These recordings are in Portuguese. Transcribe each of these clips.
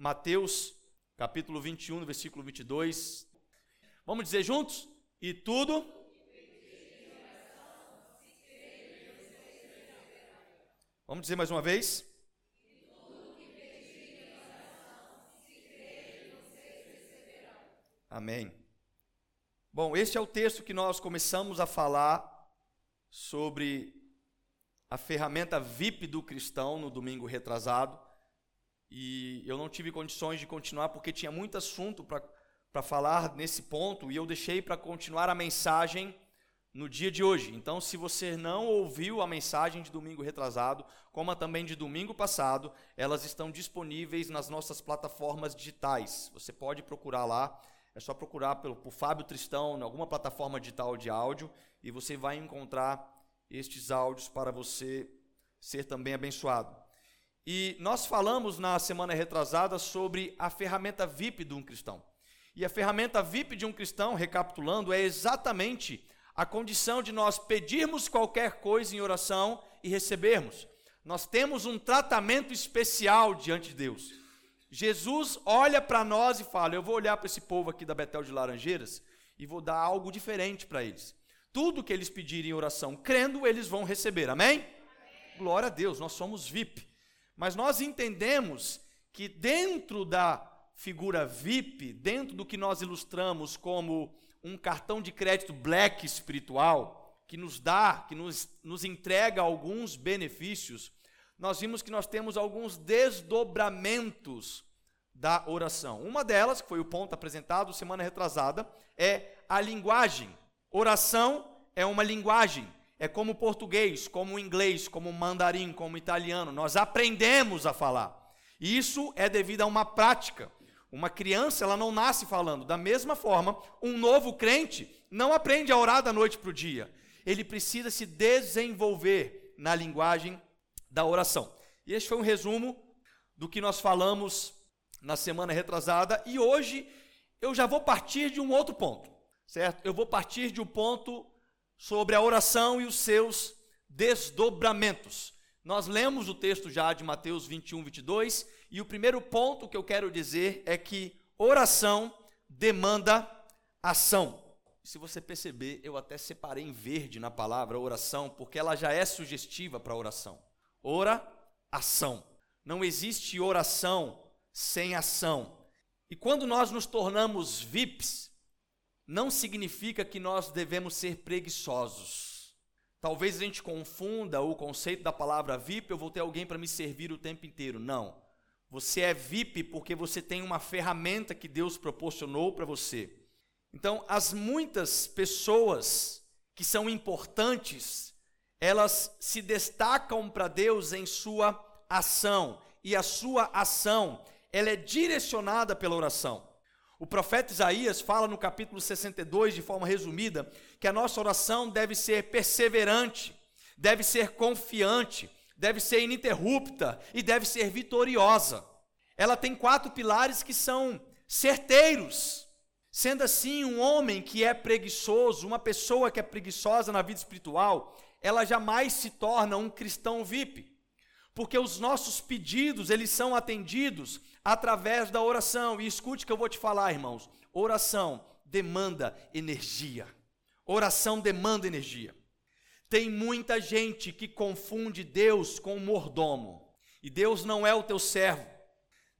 Mateus, capítulo 21, versículo 22. Vamos dizer juntos? E tudo. Vamos dizer mais uma vez? Amém. Bom, este é o texto que nós começamos a falar sobre a ferramenta VIP do cristão no domingo retrasado. E eu não tive condições de continuar porque tinha muito assunto para falar nesse ponto e eu deixei para continuar a mensagem no dia de hoje. Então, se você não ouviu a mensagem de domingo retrasado, como a também de domingo passado, elas estão disponíveis nas nossas plataformas digitais. Você pode procurar lá, é só procurar pelo, por Fábio Tristão em alguma plataforma digital de áudio e você vai encontrar estes áudios para você ser também abençoado. E nós falamos na semana retrasada sobre a ferramenta VIP de um cristão. E a ferramenta VIP de um cristão, recapitulando, é exatamente a condição de nós pedirmos qualquer coisa em oração e recebermos. Nós temos um tratamento especial diante de Deus. Jesus olha para nós e fala: Eu vou olhar para esse povo aqui da Betel de Laranjeiras e vou dar algo diferente para eles. Tudo que eles pedirem em oração, crendo, eles vão receber. Amém? Amém? Glória a Deus, nós somos VIP. Mas nós entendemos que dentro da figura VIP, dentro do que nós ilustramos como um cartão de crédito black espiritual, que nos dá, que nos, nos entrega alguns benefícios, nós vimos que nós temos alguns desdobramentos da oração. Uma delas, que foi o ponto apresentado semana retrasada, é a linguagem. Oração é uma linguagem, é como português, como inglês, como mandarim, como italiano. Nós aprendemos a falar. Isso é devido a uma prática. Uma criança, ela não nasce falando. Da mesma forma, um novo crente não aprende a orar da noite para o dia. Ele precisa se desenvolver na linguagem da oração. E este foi um resumo do que nós falamos na semana retrasada. E hoje eu já vou partir de um outro ponto certo? Eu vou partir de um ponto sobre a oração e os seus desdobramentos. Nós lemos o texto já de Mateus 21, 22, e o primeiro ponto que eu quero dizer é que oração demanda ação. Se você perceber, eu até separei em verde na palavra oração, porque ela já é sugestiva para oração. Ora, ação. Não existe oração sem ação. E quando nós nos tornamos VIPs, não significa que nós devemos ser preguiçosos. Talvez a gente confunda o conceito da palavra VIP, eu vou ter alguém para me servir o tempo inteiro. Não. Você é VIP porque você tem uma ferramenta que Deus proporcionou para você. Então, as muitas pessoas que são importantes, elas se destacam para Deus em sua ação, e a sua ação, ela é direcionada pela oração. O profeta Isaías fala no capítulo 62, de forma resumida, que a nossa oração deve ser perseverante, deve ser confiante, deve ser ininterrupta e deve ser vitoriosa. Ela tem quatro pilares que são certeiros. Sendo assim, um homem que é preguiçoso, uma pessoa que é preguiçosa na vida espiritual, ela jamais se torna um cristão VIP. Porque os nossos pedidos, eles são atendidos através da oração. E escute que eu vou te falar, irmãos. Oração demanda energia. Oração demanda energia. Tem muita gente que confunde Deus com o mordomo. E Deus não é o teu servo.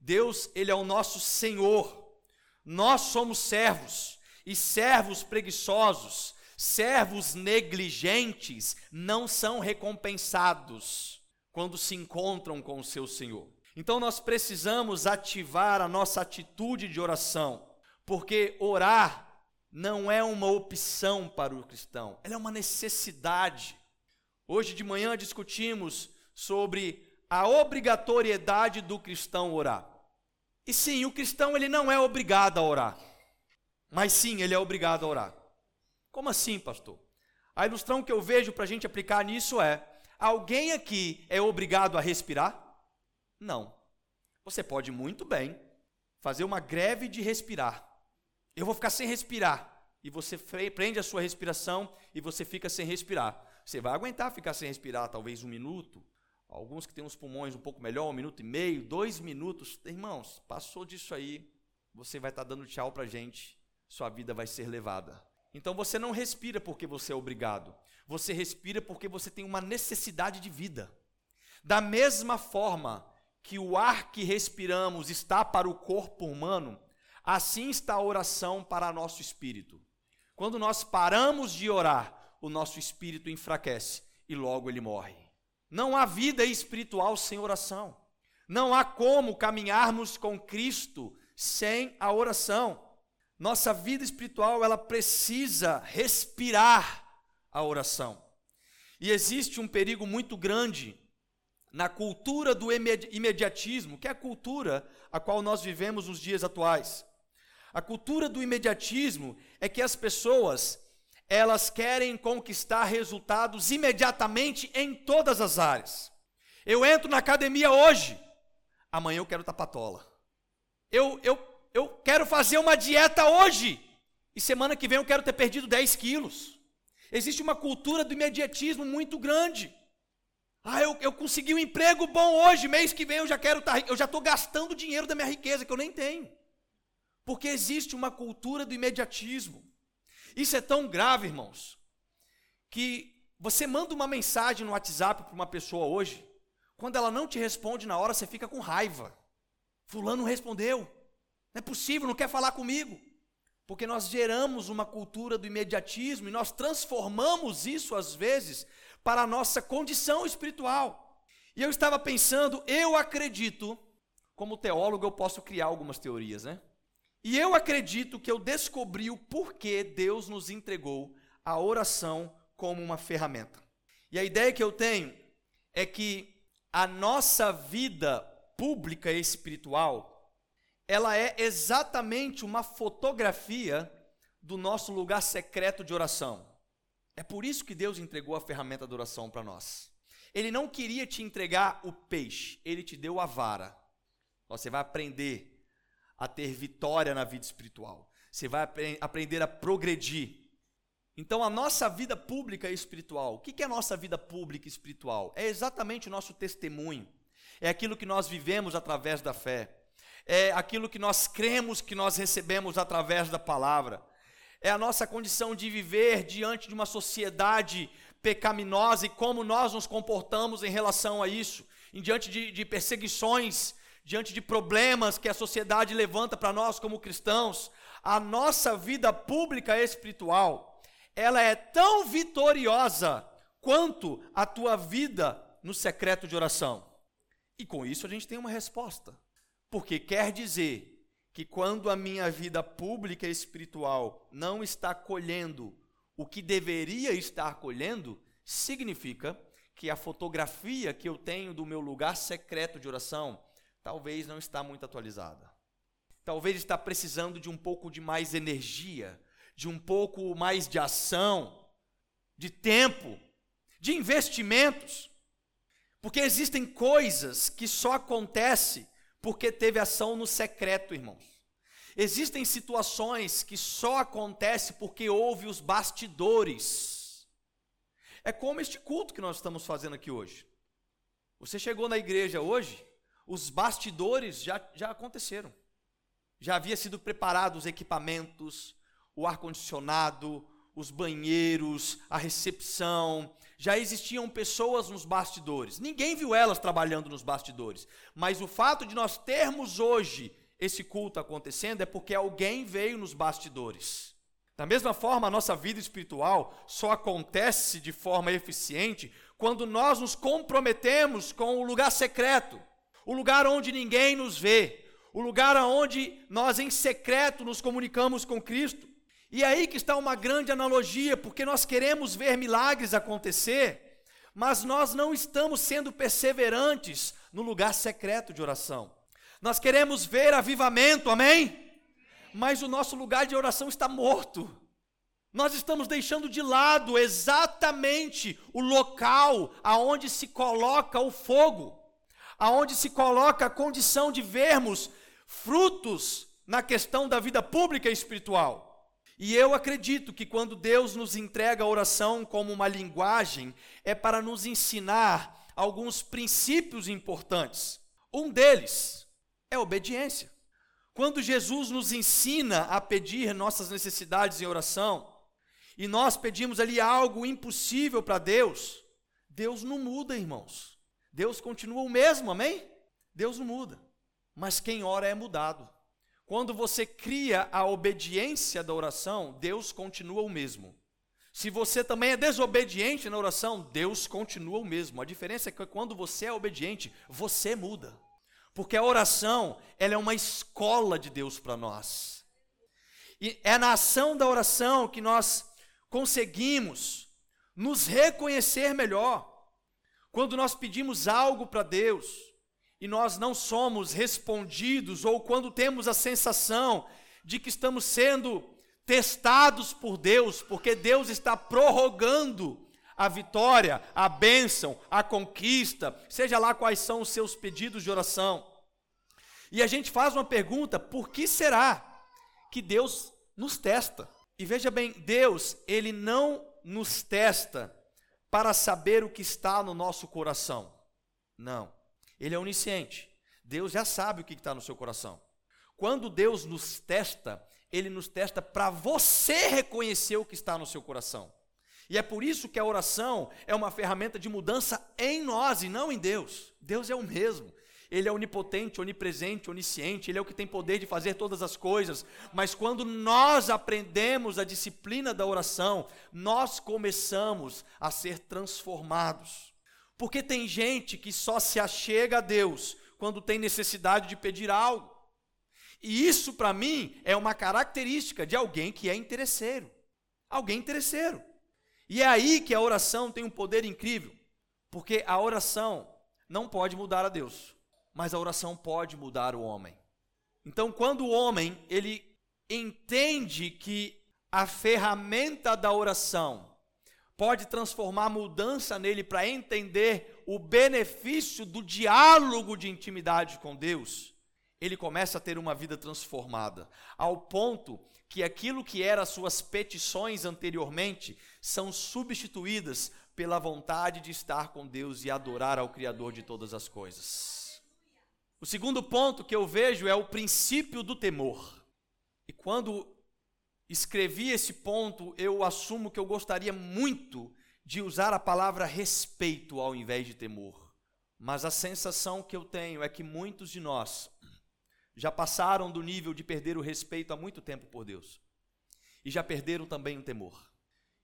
Deus, ele é o nosso Senhor. Nós somos servos e servos preguiçosos, servos negligentes não são recompensados quando se encontram com o seu Senhor. Então nós precisamos ativar a nossa atitude de oração, porque orar não é uma opção para o cristão, ela é uma necessidade. Hoje de manhã discutimos sobre a obrigatoriedade do cristão orar. E sim, o cristão ele não é obrigado a orar. Mas sim, ele é obrigado a orar. Como assim, pastor? A ilustração que eu vejo para a gente aplicar nisso é: alguém aqui é obrigado a respirar? Não. Você pode muito bem fazer uma greve de respirar. Eu vou ficar sem respirar. E você prende a sua respiração e você fica sem respirar. Você vai aguentar ficar sem respirar talvez um minuto, Alguns que têm os pulmões um pouco melhor, um minuto e meio, dois minutos. Irmãos, passou disso aí, você vai estar dando tchau para a gente, sua vida vai ser levada. Então você não respira porque você é obrigado, você respira porque você tem uma necessidade de vida. Da mesma forma que o ar que respiramos está para o corpo humano, assim está a oração para nosso espírito. Quando nós paramos de orar, o nosso espírito enfraquece e logo ele morre. Não há vida espiritual sem oração. Não há como caminharmos com Cristo sem a oração. Nossa vida espiritual, ela precisa respirar a oração. E existe um perigo muito grande na cultura do imediatismo, que é a cultura a qual nós vivemos nos dias atuais. A cultura do imediatismo é que as pessoas elas querem conquistar resultados imediatamente em todas as áreas. Eu entro na academia hoje, amanhã eu quero tapatola. Eu, eu, eu quero fazer uma dieta hoje, e semana que vem eu quero ter perdido 10 quilos. Existe uma cultura do imediatismo muito grande. Ah, eu, eu consegui um emprego bom hoje, mês que vem eu já quero estar, tá eu já estou gastando dinheiro da minha riqueza que eu nem tenho. Porque existe uma cultura do imediatismo. Isso é tão grave, irmãos, que você manda uma mensagem no WhatsApp para uma pessoa hoje, quando ela não te responde na hora, você fica com raiva. Fulano não respondeu. Não é possível, não quer falar comigo. Porque nós geramos uma cultura do imediatismo e nós transformamos isso, às vezes, para a nossa condição espiritual. E eu estava pensando, eu acredito, como teólogo eu posso criar algumas teorias, né? E eu acredito que eu descobri o porquê Deus nos entregou a oração como uma ferramenta. E a ideia que eu tenho é que a nossa vida pública e espiritual, ela é exatamente uma fotografia do nosso lugar secreto de oração. É por isso que Deus entregou a ferramenta da oração para nós. Ele não queria te entregar o peixe, ele te deu a vara. Você vai aprender a ter vitória na vida espiritual. Você vai aprender a progredir. Então, a nossa vida pública e espiritual, o que é a nossa vida pública e espiritual? É exatamente o nosso testemunho, é aquilo que nós vivemos através da fé, é aquilo que nós cremos que nós recebemos através da palavra, é a nossa condição de viver diante de uma sociedade pecaminosa e como nós nos comportamos em relação a isso, em diante de, de perseguições diante de problemas que a sociedade levanta para nós como cristãos, a nossa vida pública espiritual, ela é tão vitoriosa quanto a tua vida no secreto de oração. E com isso a gente tem uma resposta. Porque quer dizer que quando a minha vida pública espiritual não está colhendo o que deveria estar colhendo, significa que a fotografia que eu tenho do meu lugar secreto de oração, talvez não está muito atualizada. Talvez está precisando de um pouco de mais energia, de um pouco mais de ação, de tempo, de investimentos. Porque existem coisas que só acontecem porque teve ação no secreto, irmãos. Existem situações que só acontecem porque houve os bastidores. É como este culto que nós estamos fazendo aqui hoje. Você chegou na igreja hoje, os bastidores já, já aconteceram. Já havia sido preparados os equipamentos, o ar-condicionado, os banheiros, a recepção. Já existiam pessoas nos bastidores. Ninguém viu elas trabalhando nos bastidores. Mas o fato de nós termos hoje esse culto acontecendo é porque alguém veio nos bastidores. Da mesma forma, a nossa vida espiritual só acontece de forma eficiente quando nós nos comprometemos com o lugar secreto o lugar onde ninguém nos vê, o lugar onde nós em secreto nos comunicamos com Cristo. E é aí que está uma grande analogia, porque nós queremos ver milagres acontecer, mas nós não estamos sendo perseverantes no lugar secreto de oração. Nós queremos ver avivamento, amém? Mas o nosso lugar de oração está morto. Nós estamos deixando de lado exatamente o local aonde se coloca o fogo aonde se coloca a condição de vermos frutos na questão da vida pública e espiritual. E eu acredito que quando Deus nos entrega a oração como uma linguagem, é para nos ensinar alguns princípios importantes. Um deles é obediência. Quando Jesus nos ensina a pedir nossas necessidades em oração, e nós pedimos ali algo impossível para Deus, Deus não muda, irmãos. Deus continua o mesmo, amém? Deus não muda. Mas quem ora é mudado. Quando você cria a obediência da oração, Deus continua o mesmo. Se você também é desobediente na oração, Deus continua o mesmo. A diferença é que quando você é obediente, você muda. Porque a oração, ela é uma escola de Deus para nós. E é na ação da oração que nós conseguimos nos reconhecer melhor. Quando nós pedimos algo para Deus e nós não somos respondidos, ou quando temos a sensação de que estamos sendo testados por Deus, porque Deus está prorrogando a vitória, a bênção, a conquista, seja lá quais são os seus pedidos de oração. E a gente faz uma pergunta: por que será que Deus nos testa? E veja bem, Deus, ele não nos testa para saber o que está no nosso coração. Não. Ele é onisciente. Deus já sabe o que está no seu coração. Quando Deus nos testa, ele nos testa para você reconhecer o que está no seu coração. E é por isso que a oração é uma ferramenta de mudança em nós e não em Deus. Deus é o mesmo. Ele é onipotente, onipresente, onisciente, ele é o que tem poder de fazer todas as coisas. Mas quando nós aprendemos a disciplina da oração, nós começamos a ser transformados. Porque tem gente que só se achega a Deus quando tem necessidade de pedir algo. E isso, para mim, é uma característica de alguém que é interesseiro. Alguém interesseiro. E é aí que a oração tem um poder incrível, porque a oração não pode mudar a Deus mas a oração pode mudar o homem. Então, quando o homem ele entende que a ferramenta da oração pode transformar mudança nele para entender o benefício do diálogo de intimidade com Deus, ele começa a ter uma vida transformada, ao ponto que aquilo que eram suas petições anteriormente são substituídas pela vontade de estar com Deus e adorar ao Criador de todas as coisas. O segundo ponto que eu vejo é o princípio do temor. E quando escrevi esse ponto, eu assumo que eu gostaria muito de usar a palavra respeito ao invés de temor. Mas a sensação que eu tenho é que muitos de nós já passaram do nível de perder o respeito há muito tempo por Deus. E já perderam também o temor.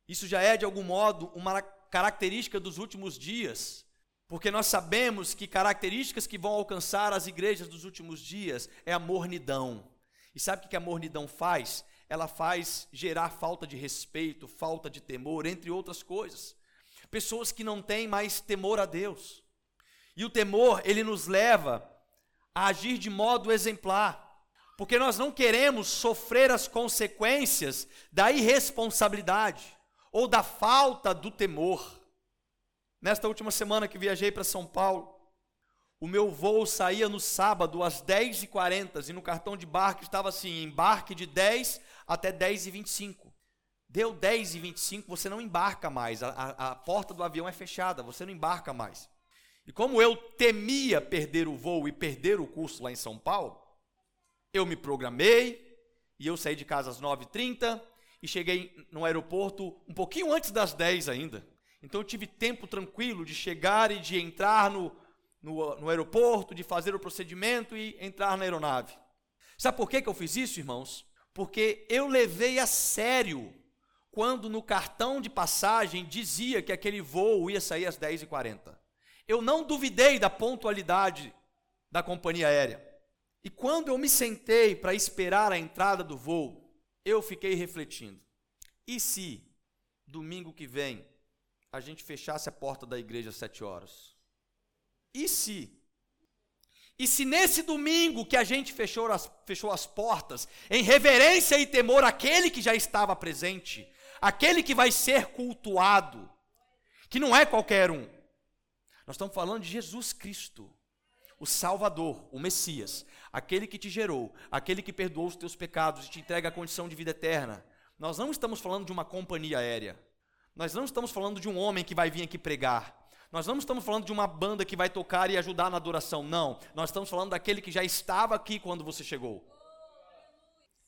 Isso já é, de algum modo, uma característica dos últimos dias porque nós sabemos que características que vão alcançar as igrejas dos últimos dias é a mornidão. E sabe o que a mornidão faz? Ela faz gerar falta de respeito, falta de temor, entre outras coisas. Pessoas que não têm mais temor a Deus. E o temor, ele nos leva a agir de modo exemplar. Porque nós não queremos sofrer as consequências da irresponsabilidade ou da falta do temor. Nesta última semana que viajei para São Paulo, o meu voo saía no sábado às 10h40 e no cartão de barco estava assim: embarque de 10 até 10h25. Deu 10h25, você não embarca mais, a, a, a porta do avião é fechada, você não embarca mais. E como eu temia perder o voo e perder o curso lá em São Paulo, eu me programei e eu saí de casa às 9h30 e cheguei no aeroporto um pouquinho antes das 10 ainda. Então eu tive tempo tranquilo de chegar e de entrar no, no, no aeroporto, de fazer o procedimento e entrar na aeronave. Sabe por que, que eu fiz isso, irmãos? Porque eu levei a sério quando no cartão de passagem dizia que aquele voo ia sair às 10h40. Eu não duvidei da pontualidade da companhia aérea. E quando eu me sentei para esperar a entrada do voo, eu fiquei refletindo: e se domingo que vem a gente fechasse a porta da igreja às sete horas? E se? E se nesse domingo que a gente fechou as, fechou as portas, em reverência e temor àquele que já estava presente, aquele que vai ser cultuado, que não é qualquer um, nós estamos falando de Jesus Cristo, o Salvador, o Messias, aquele que te gerou, aquele que perdoou os teus pecados e te entrega a condição de vida eterna. Nós não estamos falando de uma companhia aérea. Nós não estamos falando de um homem que vai vir aqui pregar. Nós não estamos falando de uma banda que vai tocar e ajudar na adoração, não. Nós estamos falando daquele que já estava aqui quando você chegou.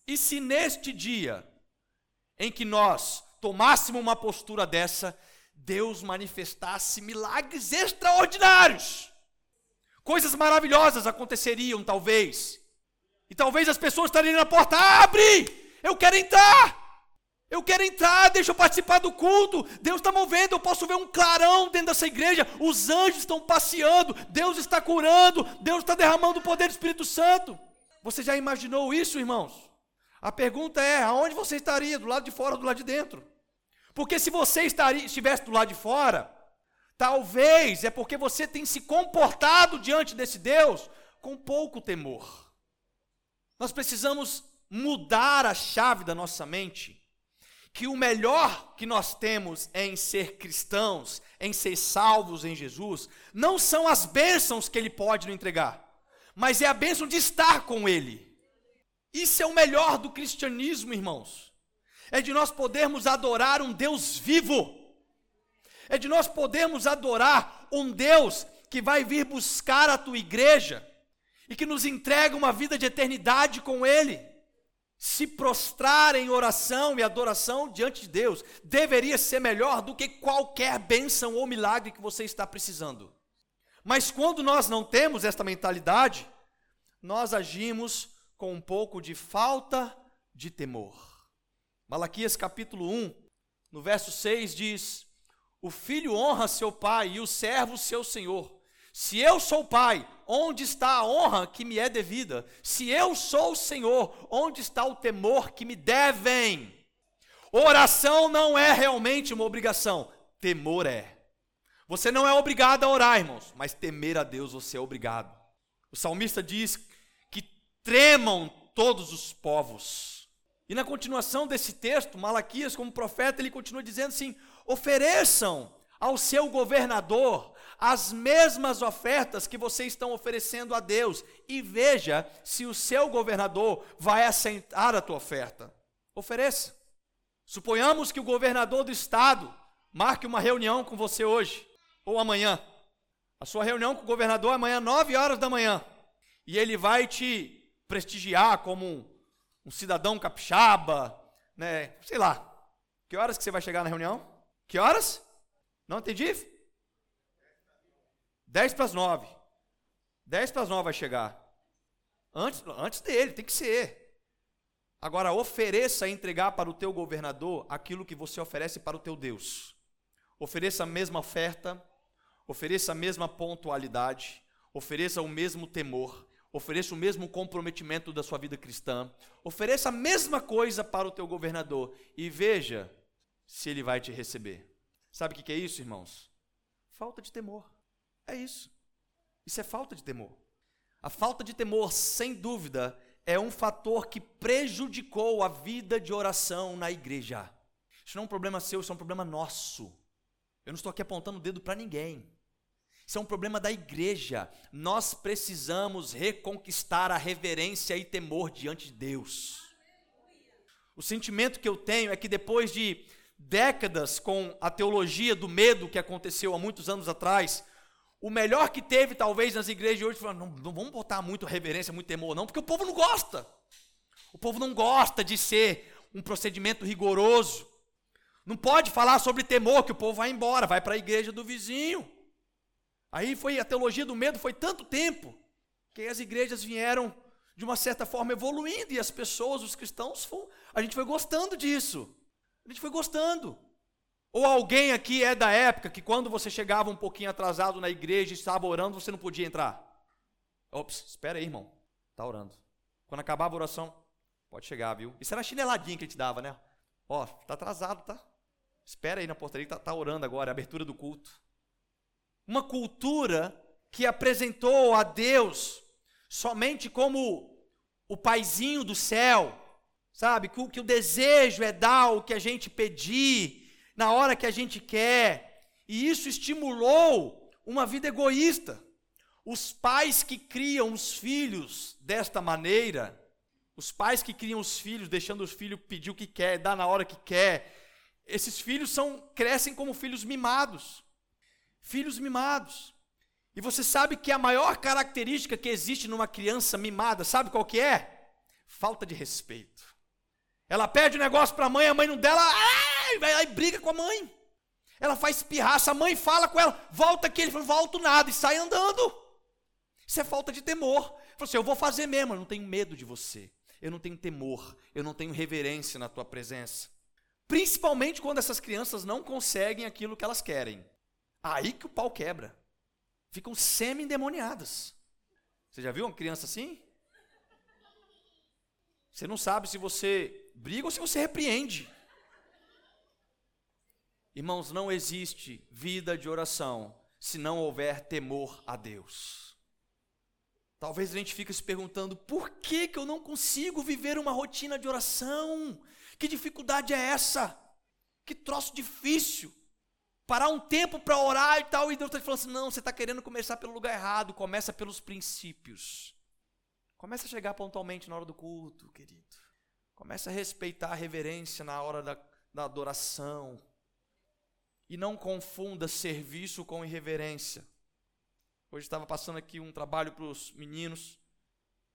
E se neste dia em que nós tomássemos uma postura dessa, Deus manifestasse milagres extraordinários, coisas maravilhosas aconteceriam, talvez. E talvez as pessoas estariam na porta, abre! Eu quero entrar! Eu quero entrar, deixa eu participar do culto. Deus está movendo, eu posso ver um clarão dentro dessa igreja. Os anjos estão passeando, Deus está curando, Deus está derramando o poder do Espírito Santo. Você já imaginou isso, irmãos? A pergunta é: aonde você estaria? Do lado de fora ou do lado de dentro? Porque se você estaria, estivesse do lado de fora, talvez é porque você tem se comportado diante desse Deus com pouco temor. Nós precisamos mudar a chave da nossa mente que o melhor que nós temos em ser cristãos, em ser salvos em Jesus, não são as bênçãos que Ele pode nos entregar, mas é a bênção de estar com Ele. Isso é o melhor do cristianismo, irmãos. É de nós podermos adorar um Deus vivo, é de nós podermos adorar um Deus que vai vir buscar a tua igreja e que nos entrega uma vida de eternidade com Ele se prostrar em oração e adoração diante de Deus deveria ser melhor do que qualquer bênção ou milagre que você está precisando. Mas quando nós não temos esta mentalidade, nós agimos com um pouco de falta de temor. Malaquias capítulo 1, no verso 6 diz: O filho honra seu pai e o servo seu senhor. Se eu sou pai, onde está a honra que me é devida? Se eu sou o Senhor, onde está o temor que me devem? Oração não é realmente uma obrigação, temor é. Você não é obrigado a orar, irmãos, mas temer a Deus você é obrigado. O salmista diz que tremam todos os povos. E na continuação desse texto, Malaquias, como profeta, ele continua dizendo assim: ofereçam ao seu governador as mesmas ofertas que vocês estão oferecendo a Deus e veja se o seu governador vai aceitar a tua oferta. Ofereça. Suponhamos que o governador do estado marque uma reunião com você hoje ou amanhã. A sua reunião com o governador é amanhã, 9 horas da manhã. E ele vai te prestigiar como um, um cidadão capixaba, né? Sei lá. Que horas que você vai chegar na reunião? Que horas? Não entendi? 10 para as 9. 10 para as 9 vai chegar. Antes, antes dele, tem que ser. Agora, ofereça entregar para o teu governador aquilo que você oferece para o teu Deus. Ofereça a mesma oferta, ofereça a mesma pontualidade, ofereça o mesmo temor, ofereça o mesmo comprometimento da sua vida cristã, ofereça a mesma coisa para o teu governador e veja se ele vai te receber. Sabe o que é isso, irmãos? Falta de temor. É isso. Isso é falta de temor. A falta de temor, sem dúvida, é um fator que prejudicou a vida de oração na igreja. Isso não é um problema seu, isso é um problema nosso. Eu não estou aqui apontando o dedo para ninguém. Isso é um problema da igreja. Nós precisamos reconquistar a reverência e temor diante de Deus. O sentimento que eu tenho é que depois de décadas com a teologia do medo que aconteceu há muitos anos atrás, o melhor que teve, talvez, nas igrejas de hoje, foi, não, não vamos botar muito reverência, muito temor, não, porque o povo não gosta. O povo não gosta de ser um procedimento rigoroso. Não pode falar sobre temor, que o povo vai embora, vai para a igreja do vizinho. Aí foi a teologia do medo, foi tanto tempo, que as igrejas vieram, de uma certa forma, evoluindo, e as pessoas, os cristãos, a gente foi gostando disso. A gente foi gostando. Ou alguém aqui é da época que quando você chegava um pouquinho atrasado na igreja e estava orando, você não podia entrar? Ops, espera aí, irmão. Está orando. Quando acabava a oração, pode chegar, viu? Isso era a chineladinha que a gente dava, né? Ó, está atrasado, tá? Espera aí na portaria, tá, tá orando agora, é a abertura do culto. Uma cultura que apresentou a Deus somente como o paizinho do céu, sabe? Que, que o desejo é dar o que a gente pedir, na hora que a gente quer. E isso estimulou uma vida egoísta. Os pais que criam os filhos desta maneira, os pais que criam os filhos, deixando os filhos pedir o que quer, dar na hora que quer, esses filhos são crescem como filhos mimados. filhos mimados. E você sabe que a maior característica que existe numa criança mimada, sabe qual que é? Falta de respeito. Ela pede o um negócio para a mãe, a mãe não dela, ai, vai lá e briga com a mãe. Ela faz pirraça, a mãe fala com ela, volta aqui, ele fala, volto nada, e sai andando. Isso é falta de temor. Ele assim, eu vou fazer mesmo, eu não tenho medo de você. Eu não tenho temor, eu não tenho reverência na tua presença. Principalmente quando essas crianças não conseguem aquilo que elas querem. Aí que o pau quebra. Ficam semi-endemoniadas. Você já viu uma criança assim? Você não sabe se você briga ou se você repreende. Irmãos, não existe vida de oração se não houver temor a Deus. Talvez a gente fique se perguntando: por que, que eu não consigo viver uma rotina de oração? Que dificuldade é essa? Que troço difícil. Parar um tempo para orar e tal, e Deus está falando assim: não, você está querendo começar pelo lugar errado, começa pelos princípios. Começa a chegar pontualmente na hora do culto, querido. Começa a respeitar a reverência na hora da, da adoração. E não confunda serviço com irreverência. Hoje estava passando aqui um trabalho para os meninos.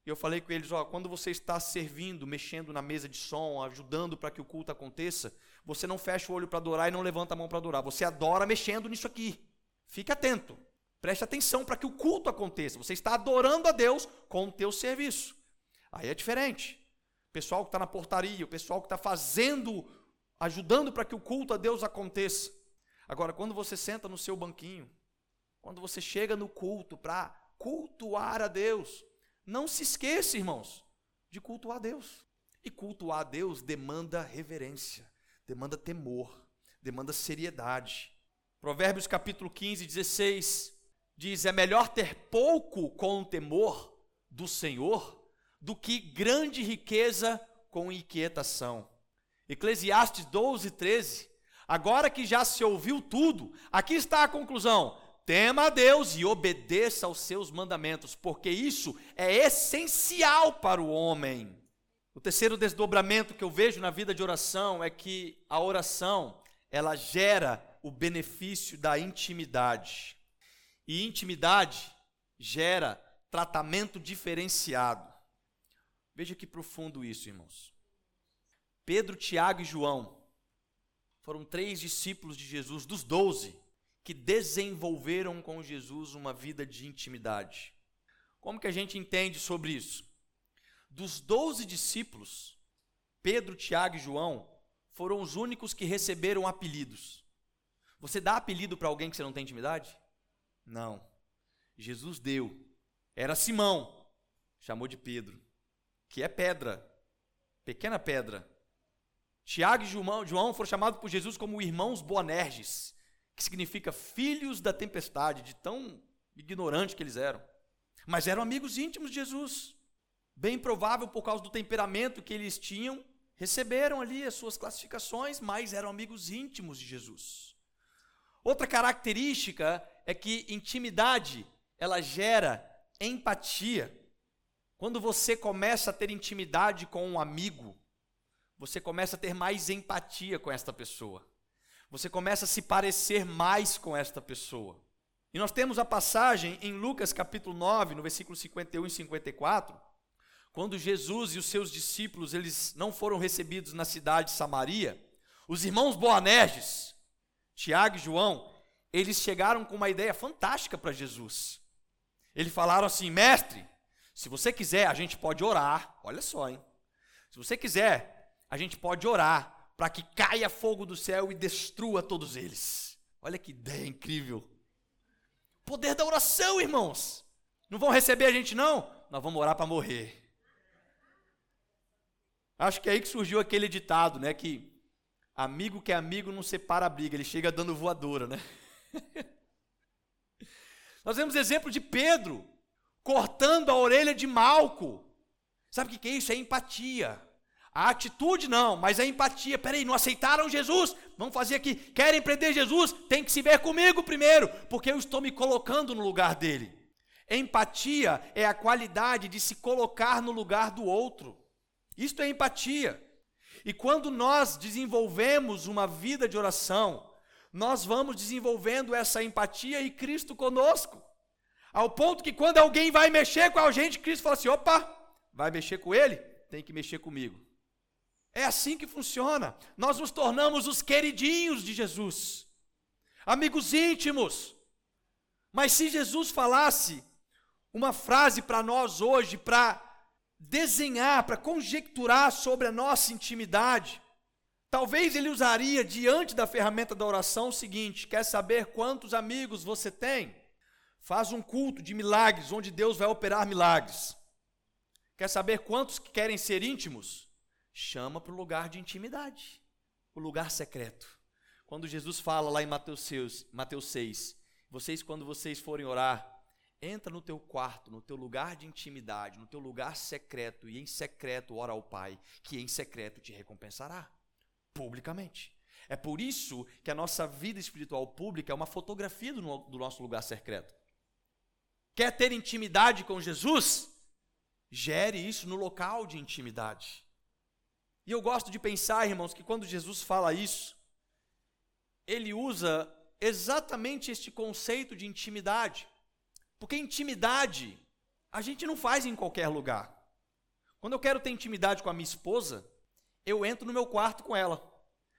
E eu falei com eles: ó, quando você está servindo, mexendo na mesa de som, ajudando para que o culto aconteça, você não fecha o olho para adorar e não levanta a mão para adorar. Você adora mexendo nisso aqui. Fique atento. Preste atenção para que o culto aconteça. Você está adorando a Deus com o teu serviço. Aí é diferente. O pessoal que está na portaria, o pessoal que está fazendo, ajudando para que o culto a Deus aconteça. Agora, quando você senta no seu banquinho, quando você chega no culto para cultuar a Deus, não se esqueça, irmãos, de cultuar a Deus. E cultuar a Deus demanda reverência, demanda temor, demanda seriedade. Provérbios capítulo 15, 16 diz: É melhor ter pouco com o temor do Senhor do que grande riqueza com inquietação. Eclesiastes 12, 13 Agora que já se ouviu tudo, aqui está a conclusão: tema a Deus e obedeça aos seus mandamentos, porque isso é essencial para o homem. O terceiro desdobramento que eu vejo na vida de oração é que a oração, ela gera o benefício da intimidade. E intimidade gera tratamento diferenciado. Veja que profundo isso, irmãos. Pedro, Tiago e João foram três discípulos de Jesus, dos doze, que desenvolveram com Jesus uma vida de intimidade. Como que a gente entende sobre isso? Dos doze discípulos, Pedro, Tiago e João foram os únicos que receberam apelidos. Você dá apelido para alguém que você não tem intimidade? Não. Jesus deu. Era Simão, chamou de Pedro, que é pedra, pequena pedra. Tiago e João, foram chamados por Jesus como irmãos Boanerges, que significa filhos da tempestade, de tão ignorante que eles eram. Mas eram amigos íntimos de Jesus. Bem provável, por causa do temperamento que eles tinham, receberam ali as suas classificações, mas eram amigos íntimos de Jesus. Outra característica é que intimidade, ela gera empatia. Quando você começa a ter intimidade com um amigo, você começa a ter mais empatia com esta pessoa. Você começa a se parecer mais com esta pessoa. E nós temos a passagem em Lucas capítulo 9, no versículo 51 e 54, quando Jesus e os seus discípulos, eles não foram recebidos na cidade de Samaria, os irmãos Boanerges, Tiago e João, eles chegaram com uma ideia fantástica para Jesus. Eles falaram assim: "Mestre, se você quiser, a gente pode orar. Olha só, hein? Se você quiser, a gente pode orar para que caia fogo do céu e destrua todos eles. Olha que ideia incrível. Poder da oração, irmãos. Não vão receber a gente, não? Nós vamos orar para morrer. Acho que é aí que surgiu aquele ditado, né? Que amigo que é amigo não separa a briga, ele chega dando voadora, né? Nós vemos exemplo de Pedro cortando a orelha de Malco. Sabe o que é isso? É empatia. A atitude não, mas a empatia. Peraí, não aceitaram Jesus? Vamos fazer aqui. Querem prender Jesus? Tem que se ver comigo primeiro, porque eu estou me colocando no lugar dele. Empatia é a qualidade de se colocar no lugar do outro. Isto é empatia. E quando nós desenvolvemos uma vida de oração, nós vamos desenvolvendo essa empatia e Cristo conosco. Ao ponto que quando alguém vai mexer com a gente, Cristo fala assim: opa, vai mexer com ele? Tem que mexer comigo. É assim que funciona. Nós nos tornamos os queridinhos de Jesus, amigos íntimos. Mas se Jesus falasse uma frase para nós hoje, para desenhar, para conjecturar sobre a nossa intimidade, talvez ele usaria diante da ferramenta da oração o seguinte: quer saber quantos amigos você tem? Faz um culto de milagres, onde Deus vai operar milagres. Quer saber quantos querem ser íntimos? Chama para o lugar de intimidade, o lugar secreto. Quando Jesus fala lá em Mateus 6, Mateus 6, vocês quando vocês forem orar, entra no teu quarto, no teu lugar de intimidade, no teu lugar secreto e em secreto ora ao Pai, que em secreto te recompensará publicamente. É por isso que a nossa vida espiritual pública é uma fotografia do, do nosso lugar secreto. Quer ter intimidade com Jesus? Gere isso no local de intimidade. E eu gosto de pensar, irmãos, que quando Jesus fala isso, ele usa exatamente este conceito de intimidade. Porque intimidade a gente não faz em qualquer lugar. Quando eu quero ter intimidade com a minha esposa, eu entro no meu quarto com ela,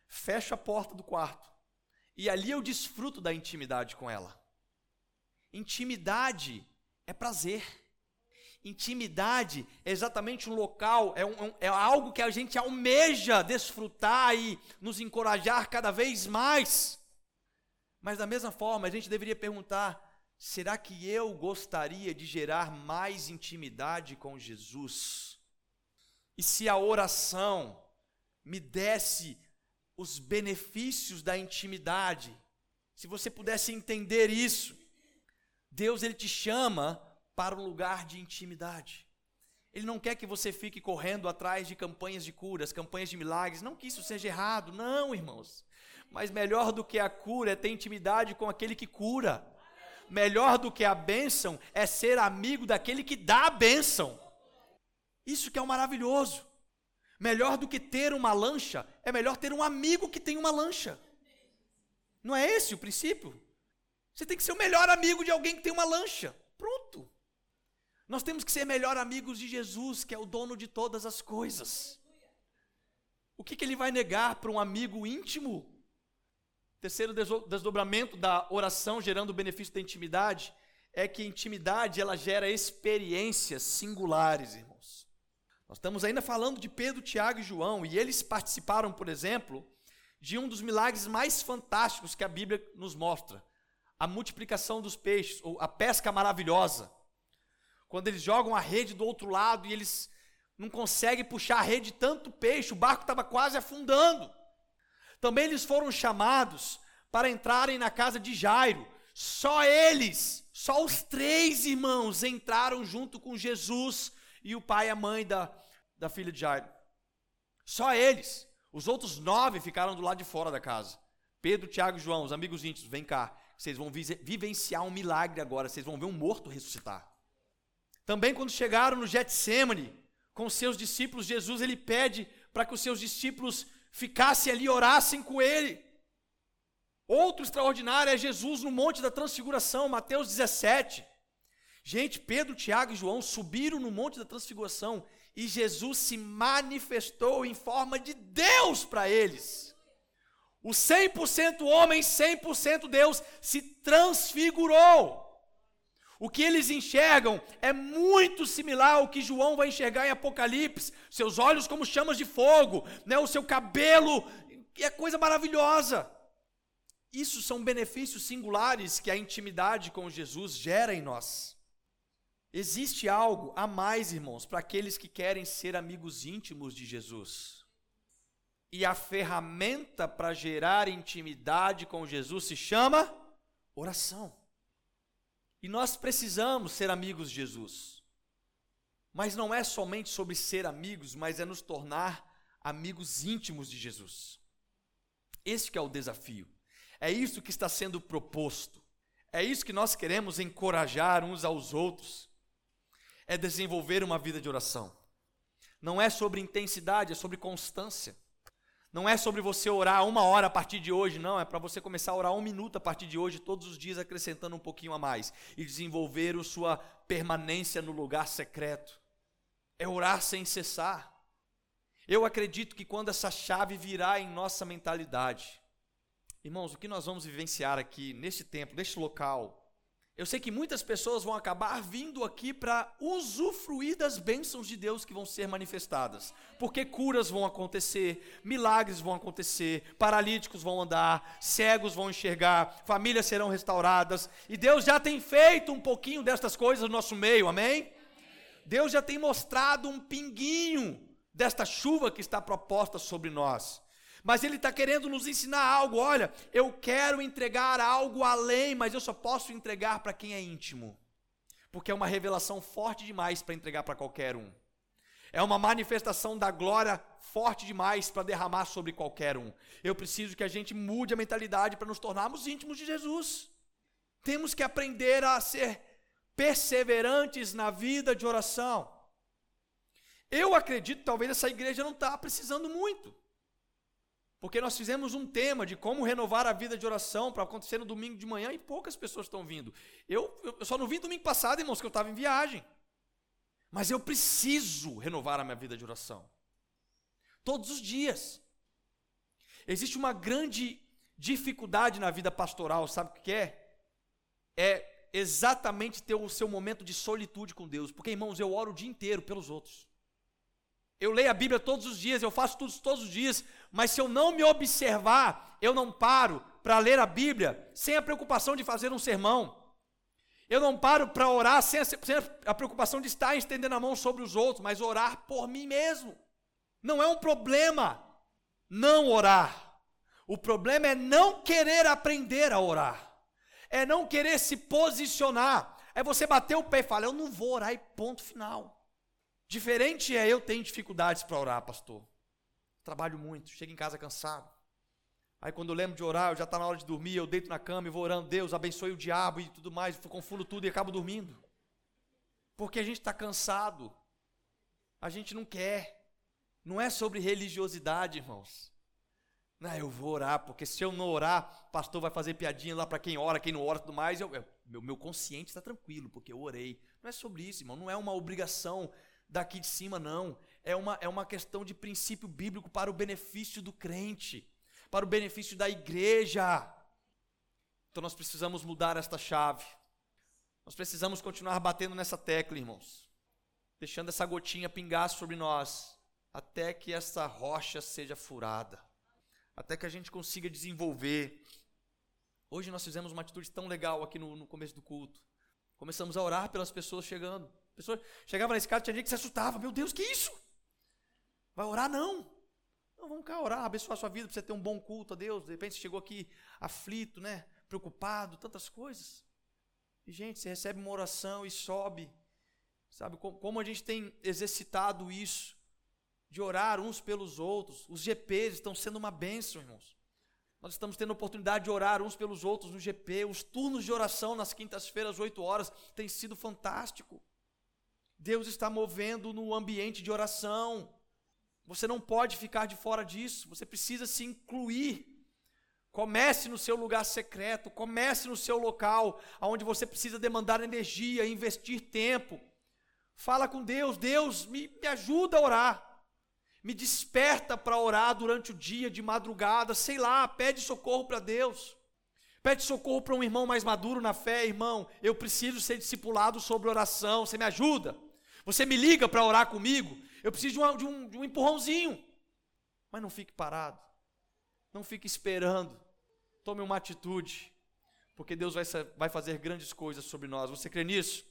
fecho a porta do quarto, e ali eu desfruto da intimidade com ela. Intimidade é prazer. Intimidade é exatamente um local, é, um, é algo que a gente almeja desfrutar e nos encorajar cada vez mais. Mas da mesma forma, a gente deveria perguntar: será que eu gostaria de gerar mais intimidade com Jesus? E se a oração me desse os benefícios da intimidade, se você pudesse entender isso, Deus ele te chama para o lugar de intimidade. Ele não quer que você fique correndo atrás de campanhas de curas, campanhas de milagres. Não que isso seja errado, não, irmãos. Mas melhor do que a cura é ter intimidade com aquele que cura. Melhor do que a bênção é ser amigo daquele que dá a bênção. Isso que é o maravilhoso. Melhor do que ter uma lancha é melhor ter um amigo que tem uma lancha. Não é esse o princípio? Você tem que ser o melhor amigo de alguém que tem uma lancha. Pronto. Nós temos que ser melhor amigos de Jesus, que é o dono de todas as coisas. O que, que ele vai negar para um amigo íntimo? Terceiro desdobramento da oração gerando o benefício da intimidade é que intimidade ela gera experiências singulares, irmãos. Nós estamos ainda falando de Pedro, Tiago e João e eles participaram, por exemplo, de um dos milagres mais fantásticos que a Bíblia nos mostra, a multiplicação dos peixes ou a pesca maravilhosa. Quando eles jogam a rede do outro lado e eles não conseguem puxar a rede tanto peixe, o barco estava quase afundando. Também eles foram chamados para entrarem na casa de Jairo. Só eles, só os três irmãos entraram junto com Jesus e o pai e a mãe da, da filha de Jairo. Só eles. Os outros nove ficaram do lado de fora da casa. Pedro, Tiago e João, os amigos íntimos, vem cá. Vocês vão vivenciar um milagre agora. Vocês vão ver um morto ressuscitar. Também quando chegaram no Getsemane, com seus discípulos, Jesus ele pede para que os seus discípulos ficassem ali, orassem com ele. Outro extraordinário é Jesus no Monte da Transfiguração, Mateus 17. Gente, Pedro, Tiago e João subiram no Monte da Transfiguração e Jesus se manifestou em forma de Deus para eles. O 100% homem, 100% Deus se transfigurou. O que eles enxergam é muito similar ao que João vai enxergar em Apocalipse. Seus olhos como chamas de fogo, né? o seu cabelo, é coisa maravilhosa. Isso são benefícios singulares que a intimidade com Jesus gera em nós. Existe algo a mais, irmãos, para aqueles que querem ser amigos íntimos de Jesus. E a ferramenta para gerar intimidade com Jesus se chama oração. E nós precisamos ser amigos de Jesus. Mas não é somente sobre ser amigos, mas é nos tornar amigos íntimos de Jesus. Este é o desafio. É isso que está sendo proposto. É isso que nós queremos encorajar uns aos outros. É desenvolver uma vida de oração. Não é sobre intensidade, é sobre constância. Não é sobre você orar uma hora a partir de hoje, não. É para você começar a orar um minuto a partir de hoje, todos os dias, acrescentando um pouquinho a mais. E desenvolver a sua permanência no lugar secreto. É orar sem cessar. Eu acredito que quando essa chave virar em nossa mentalidade, irmãos, o que nós vamos vivenciar aqui, neste tempo, neste local, eu sei que muitas pessoas vão acabar vindo aqui para usufruir das bênçãos de Deus que vão ser manifestadas, porque curas vão acontecer, milagres vão acontecer, paralíticos vão andar, cegos vão enxergar, famílias serão restauradas, e Deus já tem feito um pouquinho destas coisas no nosso meio, amém? Deus já tem mostrado um pinguinho desta chuva que está proposta sobre nós. Mas ele está querendo nos ensinar algo. Olha, eu quero entregar algo além, mas eu só posso entregar para quem é íntimo. Porque é uma revelação forte demais para entregar para qualquer um. É uma manifestação da glória forte demais para derramar sobre qualquer um. Eu preciso que a gente mude a mentalidade para nos tornarmos íntimos de Jesus. Temos que aprender a ser perseverantes na vida de oração. Eu acredito, talvez essa igreja não está precisando muito. Porque nós fizemos um tema de como renovar a vida de oração para acontecer no domingo de manhã e poucas pessoas estão vindo. Eu, eu só não vim domingo passado, irmãos, que eu estava em viagem. Mas eu preciso renovar a minha vida de oração. Todos os dias. Existe uma grande dificuldade na vida pastoral, sabe o que é? É exatamente ter o seu momento de solitude com Deus. Porque, irmãos, eu oro o dia inteiro pelos outros. Eu leio a Bíblia todos os dias, eu faço tudo todos os dias, mas se eu não me observar, eu não paro para ler a Bíblia sem a preocupação de fazer um sermão. Eu não paro para orar sem a, sem a preocupação de estar estendendo a mão sobre os outros, mas orar por mim mesmo. Não é um problema não orar. O problema é não querer aprender a orar. É não querer se posicionar. É você bater o pé e falar: Eu não vou orar e ponto final. Diferente é eu tenho dificuldades para orar, pastor. Trabalho muito, chego em casa cansado. Aí quando eu lembro de orar, eu já está na hora de dormir, eu deito na cama e vou orando, Deus abençoe o diabo e tudo mais, confundo tudo e acabo dormindo. Porque a gente está cansado, a gente não quer. Não é sobre religiosidade, irmãos. Não, eu vou orar, porque se eu não orar, pastor vai fazer piadinha lá para quem ora, quem não ora tudo mais. Eu, eu, meu, meu consciente está tranquilo, porque eu orei. Não é sobre isso, irmão. Não é uma obrigação daqui de cima, não. É uma, é uma questão de princípio bíblico para o benefício do crente, para o benefício da igreja. Então nós precisamos mudar esta chave. Nós precisamos continuar batendo nessa tecla, irmãos. Deixando essa gotinha pingar sobre nós, até que essa rocha seja furada. Até que a gente consiga desenvolver. Hoje nós fizemos uma atitude tão legal aqui no, no começo do culto. Começamos a orar pelas pessoas chegando. A pessoa chegava na escada, tinha gente que se assustava. Meu Deus, que isso? Vai orar? Não. Não, vamos cá orar, abençoar a sua vida para você ter um bom culto a Deus. De repente você chegou aqui aflito, né? Preocupado, tantas coisas. E, gente, você recebe uma oração e sobe. Sabe como a gente tem exercitado isso? De orar uns pelos outros. Os GPs estão sendo uma bênção, irmãos. Nós estamos tendo a oportunidade de orar uns pelos outros no GP. Os turnos de oração nas quintas-feiras, 8 horas, tem sido fantástico. Deus está movendo no ambiente de oração. Você não pode ficar de fora disso, você precisa se incluir. Comece no seu lugar secreto, comece no seu local, onde você precisa demandar energia, investir tempo. Fala com Deus, Deus, me, me ajuda a orar. Me desperta para orar durante o dia, de madrugada, sei lá, pede socorro para Deus. Pede socorro para um irmão mais maduro na fé, irmão. Eu preciso ser discipulado sobre oração, você me ajuda? Você me liga para orar comigo, eu preciso de, uma, de, um, de um empurrãozinho. Mas não fique parado, não fique esperando. Tome uma atitude, porque Deus vai, vai fazer grandes coisas sobre nós. Você crê nisso?